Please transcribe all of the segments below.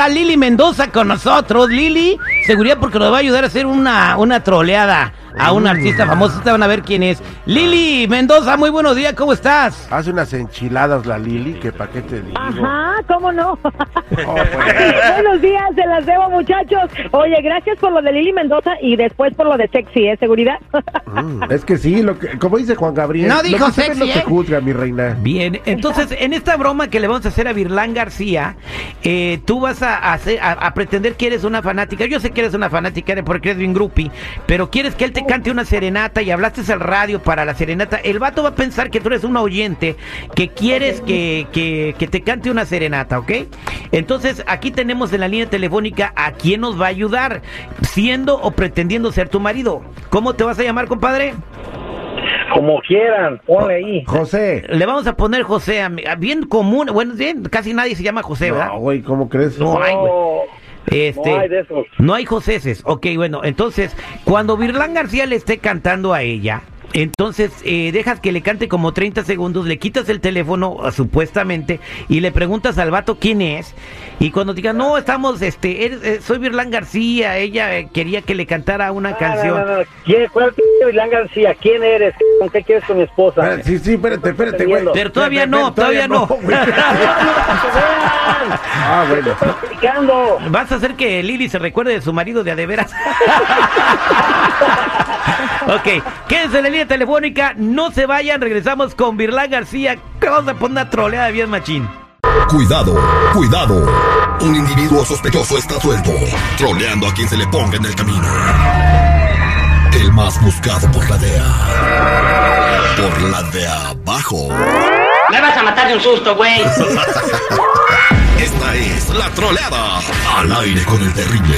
Está Lili Mendoza con nosotros. Lili, seguridad porque nos va a ayudar a hacer una, una troleada a un artista famoso. Ustedes van a ver quién es. Lili Mendoza, muy buenos días, ¿cómo estás? Hace unas enchiladas la Lili, que pa' qué te digo. Ajá, ¿cómo no? Oh, pues. Buenos días, se las debo, muchachos. Oye, gracias por lo de Lili Mendoza y después por lo de sexy, ¿eh? ¿Seguridad? Mm, es que sí, lo que, como dice Juan Gabriel. No dijo lo sexy, no se ¿eh? juzga, mi reina. Bien, entonces en esta broma que le vamos a hacer a Virlán García, eh, tú vas a, hacer, a, a pretender que eres una fanática. Yo sé que eres una fanática porque eres bien groupie, pero quieres que él te cante una serenata y hablaste al radio para la serenata. El vato va a pensar que tú eres un oyente, que quieres que, que, que te cante una serenata, ¿ok? Entonces aquí tenemos en la línea telefónica a quién nos va a ayudar, siendo o pretendiendo ser tu marido. ¿Cómo te vas a llamar, compadre? Como quieran, ponle ahí. José. Le vamos a poner José, ami- bien común, bueno, bien, casi nadie se llama José, ¿verdad? No, güey, ¿cómo crees? No hay, güey. No, Este, no hay de esos. no hay Joséses. Ok, bueno, entonces, cuando Virlán García le esté cantando a ella, entonces eh, dejas que le cante como 30 segundos, le quitas el teléfono, uh, supuestamente, y le preguntas al vato quién es. Y cuando diga, no, estamos, este, eres- eh, soy Virlán García, ella eh, quería que le cantara una No, canción. No, no, no. ¿Quién, ¿Cuál p Vilán García? ¿Quién eres? ¿Con qué quieres con mi esposa? Sí, sí, espérate, espérate, güey. Pero todavía no, todavía no. Ah, bueno. Estoy explicando. Vas a hacer que Lili se recuerde de su marido de a de veras. ok, quédense en la línea telefónica, no se vayan, regresamos con Virlán García, que vamos a poner una troleada de bien machín. Cuidado, cuidado. Un individuo sospechoso está suelto, troleando a quien se le ponga en el camino. El más buscado por la DEA. Por la de abajo. Me vas a matar de un susto, güey. Esta es la troleada. Al aire con el terrible.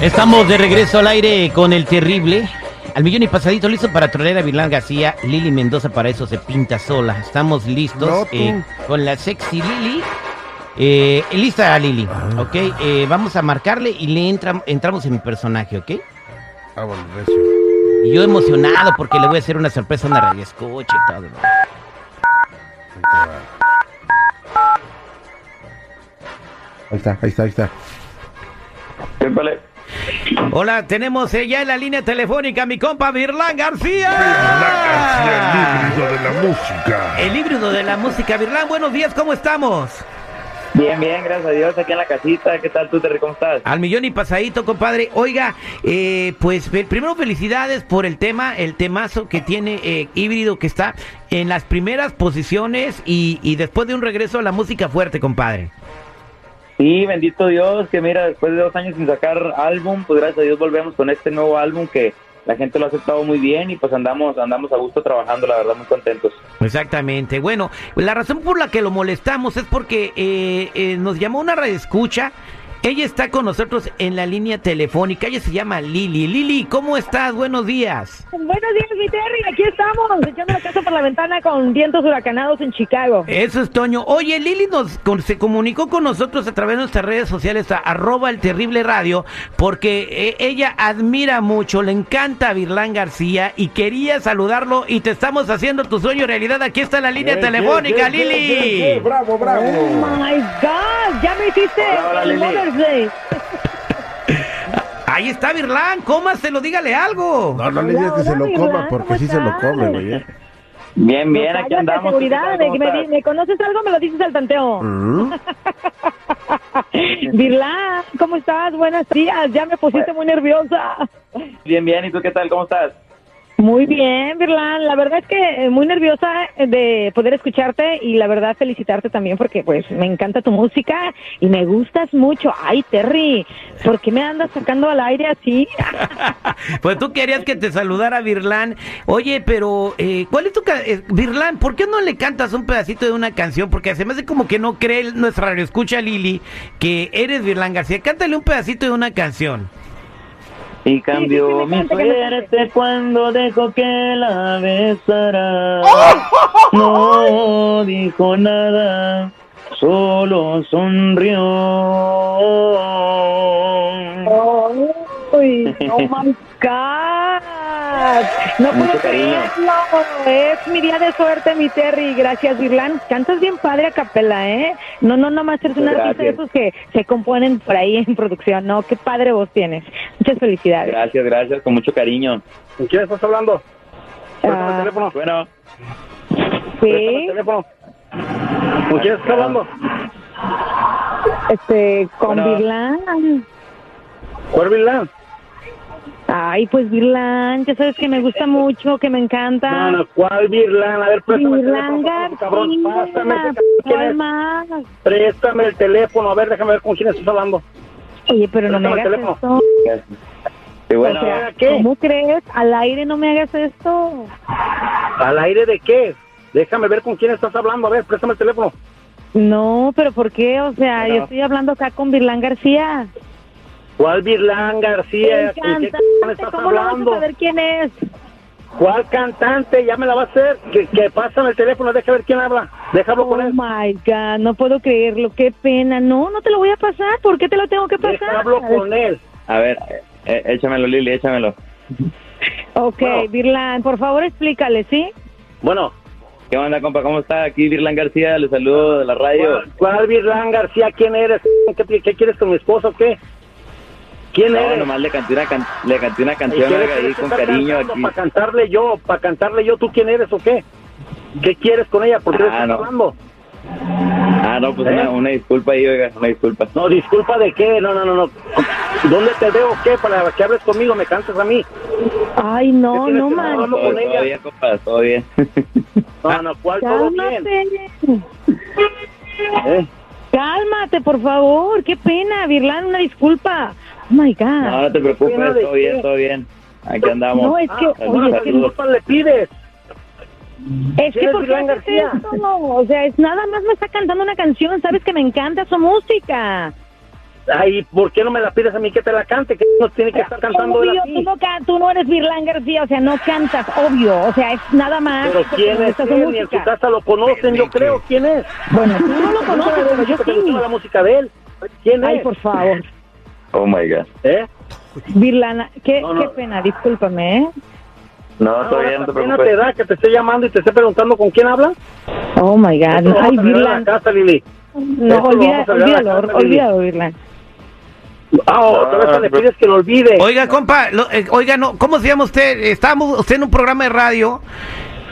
Estamos de regreso al aire con el terrible. Al millón y pasadito listo para trolear a Virlán García. Lili Mendoza para eso se pinta sola. Estamos listos No, eh, con la sexy Lili. Eh, lista Lili, ok. eh, vamos a marcarle y le entra- entramos en mi personaje, ok. Ah, bueno, recio. Y yo emocionado porque le voy a hacer una sorpresa a una radio escucha y todo. ¿no? Ahí está, ahí está, ahí está. Hola, tenemos ya en la línea telefónica a mi compa Virlán García. híbrido de la música. El híbrido de la música. Virlán, buenos días, ¿cómo estamos? Bien, bien, gracias a Dios, aquí en la casita. ¿Qué tal tú, Terry? ¿Cómo estás? Al millón y pasadito, compadre. Oiga, eh, pues primero felicidades por el tema, el temazo que tiene eh, híbrido que está en las primeras posiciones y, y después de un regreso a la música fuerte, compadre. Sí, bendito Dios, que mira, después de dos años sin sacar álbum, pues gracias a Dios volvemos con este nuevo álbum que la gente lo ha aceptado muy bien y pues andamos andamos a gusto trabajando, la verdad, muy contentos. Exactamente. Bueno, la razón por la que lo molestamos es porque eh, eh, nos llamó una radioescucha. Ella está con nosotros en la línea telefónica. Ella se llama Lili. Lili, ¿cómo estás? Buenos días. Buenos días, mi Terry. Aquí estamos, echando la casa por la ventana con vientos huracanados en Chicago. Eso es Toño. Oye, Lili nos con- se comunicó con nosotros a través de nuestras redes sociales, a, arroba el terrible radio, porque eh, ella admira mucho, le encanta a Virlán García y quería saludarlo y te estamos haciendo tu sueño realidad. Aquí está la línea Eh, telefónica, eh, Lili. Bravo, bravo. Oh my God, ya me hiciste Hola, hola, el Lili. Day. Ahí está Virlán, cómaselo, dígale algo. No, no le digas que Hola, se lo coma porque ¿cómo sí se lo come, güey. ¿eh? Bien, bien, No, aquí andamos. Me conoces algo, me lo dices al tanteo. Mm. Virlán, ¿cómo estás? Buenos días, ya me pusiste muy nerviosa. Bien, bien, ¿y tú qué tal? ¿Cómo estás? Muy bien, Virlán. La verdad es que eh, muy nerviosa de poder escucharte y la verdad felicitarte también porque pues me encanta tu música y me gustas mucho. Ay, Terry, ¿por qué me andas sacando al aire así? Pues tú querías que te saludara Virlán. Oye, pero eh, ¿cuál es tu eh, Virlán? ¿Por qué no le cantas un pedacito de una canción? Porque se me hace como que no cree nuestra radio escucha Lili que eres Virlán García. Cántale un pedacito de una canción. Y sí, cambió mi suerte cuando dejó que la besara. No dijo nada, solo sonrió. Oh my God. No Mucho puedo cariño. creerlo. Es mi día de suerte, mi Terry. Gracias, Virlan. Cantas bien padre a capela, ¿eh? No, no, nomás eres un Gracias. artista de esos que se componen por ahí en producción. No, qué padre voz tienes. Muchas felicidades. Gracias, gracias, con mucho cariño. ¿Con quién estás hablando? El Ah, teléfono. Bueno, el sí, teléfono. ¿Con quién estás hablando? este, con Bueno. Virlan. ¿Cuál Vilán? Ay, pues Virlan, ya sabes que me gusta mucho, que me encanta. No, no, ¿cuál Virlán? A ver, préstame el Virlan teléfono, cabrón. Pásame ese García. cabrón. ¿Quién ¿Cuál es? más? Préstame el teléfono. A ver, déjame ver con quién estás hablando. Oye, pero no me hagas teléfono. esto. y bueno, o sea, ¿qué? ¿cómo crees? Al aire no me hagas esto. ¿Al aire de qué? Déjame ver con quién estás hablando. A ver, préstame el teléfono. No, pero ¿por qué? O sea, Bueno. yo estoy hablando acá con Virlán García. ¿Cuál Virlán García? ¿Con qué estás ¿cómo no vas a hablando? saber quién es? ¿Cuál cantante? Ya me la va a hacer. Que, que pásame el teléfono, deja ver quién habla. Déjalo con Oh él. my God, no puedo creerlo, qué pena. No, no te lo voy a pasar. ¿Por qué te lo tengo que pasar? Déjalo con él. a ver, eh, échamelo, Lili, échamelo. Ok, Bueno. Virlán, por favor explícale, ¿sí? Bueno, ¿Qué onda, compa? ¿Cómo está? Aquí Virlan García, le saludo de la radio. ¿cuál Virlán García? ¿Quién eres? ¿Qué, qué quieres con mi esposo o qué? ¿Quién No, eres? nomás le canté una, can- le canté una ¿Y canción ahí con cariño aquí. Para cantarle yo, para cantarle yo, ¿tú quién eres o qué? ¿Qué quieres con ella? ¿Por qué Ah, estás no. hablando? Ah, no, pues ¿Eh? una, una disculpa ahí, oiga, una disculpa. No, disculpa de qué, no, no, no, no. ¿Dónde te veo qué? Para que hables conmigo, me cantes a mí. Ay, no, ¿Qué tienes no, man. Todo, con todo ella? bien, compa, todo bien. No, no, ¿cuál todo bien? Cálmate. ¿Eh? Cálmate, por favor. Qué pena, Virlán, una disculpa. Oh my God. No, no te preocupes, todo bien, todo bien. Aquí andamos. No, es que, Ah, oye, es ¿qué que, disculpas le pides? es que ¿Eres ¿por qué Virlán haces García? esto? O sea, es nada más me está cantando una canción, sabes que me encanta su música. Ay, ¿por qué no me la pides a mí que te la cante? Que no tiene que estar cantando él Obvio, así. tú no, can- tú no eres Virlán García, o sea, no cantas, obvio, o sea, es nada más. Pero porque ¿quién es él? Ni en su casa lo conocen, yo creo. ¿Quién es? Bueno, tú no lo conoces, pero yo ¿Te sí. la música de él? ¿Quién Ay, es? por favor. Oh my God. ¿Eh? Virlana, qué, No, no. qué pena, discúlpame, ¿eh? No, bien, no te pena te preocupes. da que te esté llamando y te esté preguntando con quién habla? Oh my God, Esto ay, Virlan. la casa, Lili. No, olvida, olvídalo, casa, olvídalo, Virlan. Ah, otra vez le pides que lo olvide. Oiga, compa, lo- eh, oiga, no, ¿cómo se llama usted? Estábamos usted en un programa de radio.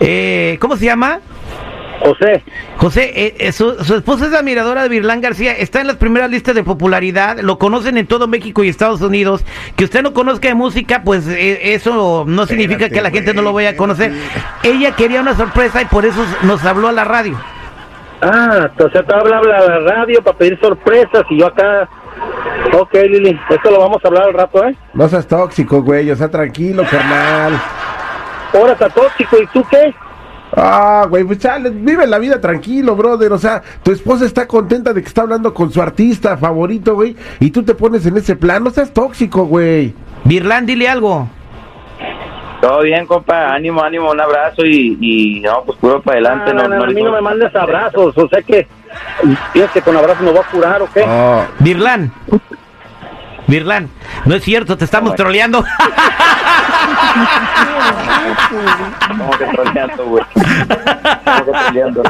Eh, ¿Cómo se llama? José, José, eh, eh, su, su esposa es admiradora de Virlán García, está en las primeras listas de popularidad, lo conocen en todo México y Estados Unidos. Que usted no conozca de música, pues eh, eso no significa Espérate, que la gente no lo vaya a conocer. Ella quería una sorpresa y por eso nos habló a la radio. Ah, entonces te habla, habla a la radio para pedir sorpresas y yo acá. Ok, Lili, esto lo vamos a hablar al rato, ¿eh? No seas tóxico, güey, o sea, tranquilo, carnal. Ahora está tóxico, ¿y tú qué? Ah, güey, pues chale, vive la vida tranquilo, brother. O sea, tu esposa está contenta de que está hablando con su artista favorito, güey, y tú te pones en ese plan. No seas tóxico, güey. Virlán, dile algo. Todo bien, compa. Ánimo, ánimo, un abrazo y, y no, pues puro para adelante. Ah, no, no, no, a mí no me mandes abrazos, o sea que. ¿Piensas que con abrazos me voy a curar o qué? Oh, Virlán. Virlán, no es cierto, te estamos Bueno. troleando. ¿Cómo que troleando, güey? ¿Cómo que troleando?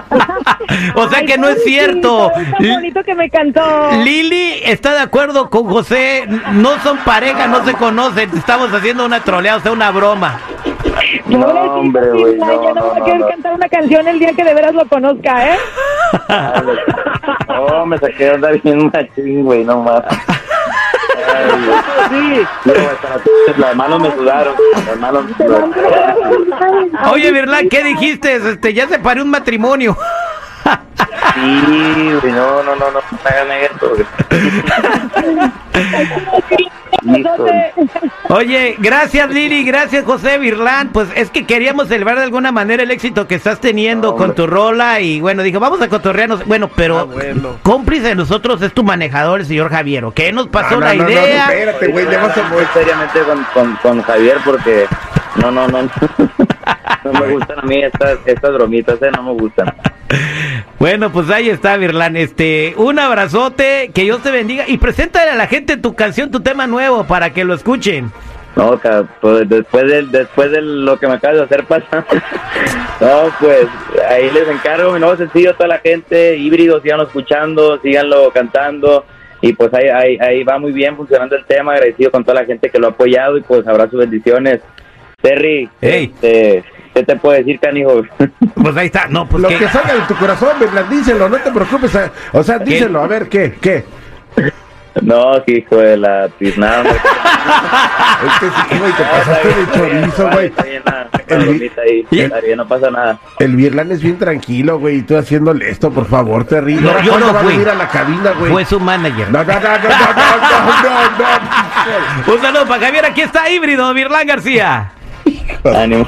o sea Ay, que no es cierto. Tan bonito que me cantó. Lili está de acuerdo con José, no son pareja, no se conocen, estamos haciendo una troleada, o sea, una broma. No, hombre, güey, no, no, no, a no, querer no. cantar una canción el día que de veras lo conozca, ¿eh? No, me saqué de andar bien machín, güey, no más. Sí, las- manos me sudaron. Las manos me sudaron. Oye, Virlán, ¿qué dijiste? Este, ya se paró un matrimonio. Sí, no, no, no, no, no me hagan esto, güey. Híjole. Oye, gracias Lili, gracias José Virlán. Pues es que queríamos celebrar de alguna manera el éxito que estás teniendo con tu rola y bueno, dijo, vamos a cotorrearnos. Bueno, pero Ah, cómplice de nosotros es tu manejador, el señor Javier, ¿ok? Nos pasó no, la no, no, idea. no, espérate, güey, le vas a muy seriamente con, con, con Javier porque no, no, no, no me gustan a mí estas, estas bromitas, eh, no me gustan. Bueno, pues ahí está, Virlán. Este, un abrazote, que Dios te bendiga y preséntale a la gente tu canción, tu tema nuevo para que lo escuchen. No, pues después de, después de lo que me acabas de hacer pasar. no, pues ahí les encargo mi nuevo sencillo a toda la gente. Híbrido, síganlo escuchando, síganlo cantando. Y pues ahí, ahí, ahí va muy bien funcionando el tema. Agradecido con toda la gente que lo ha apoyado y pues habrá sus bendiciones. Terry, Ey. este, ¿Qué te puedo decir, canijo? Pues ahí está, no, pues. Lo que salga de tu corazón, Bernal, díselo, no te preocupes. O sea, díselo, a ver, ¿qué? ¿Qué? No, hijo de la pisnada. es que sí, güey, te pasaste de chorizo, güey. El no pasa nada. El Virlan es bien tranquilo, güey, y tú haciéndole esto, por favor, te ríes. No, yo no fui. a la cabina. Fue su manager. No, no, no, no, no, no, no, Un saludo para Javier, aquí está híbrido, Virlan García. Ánimo.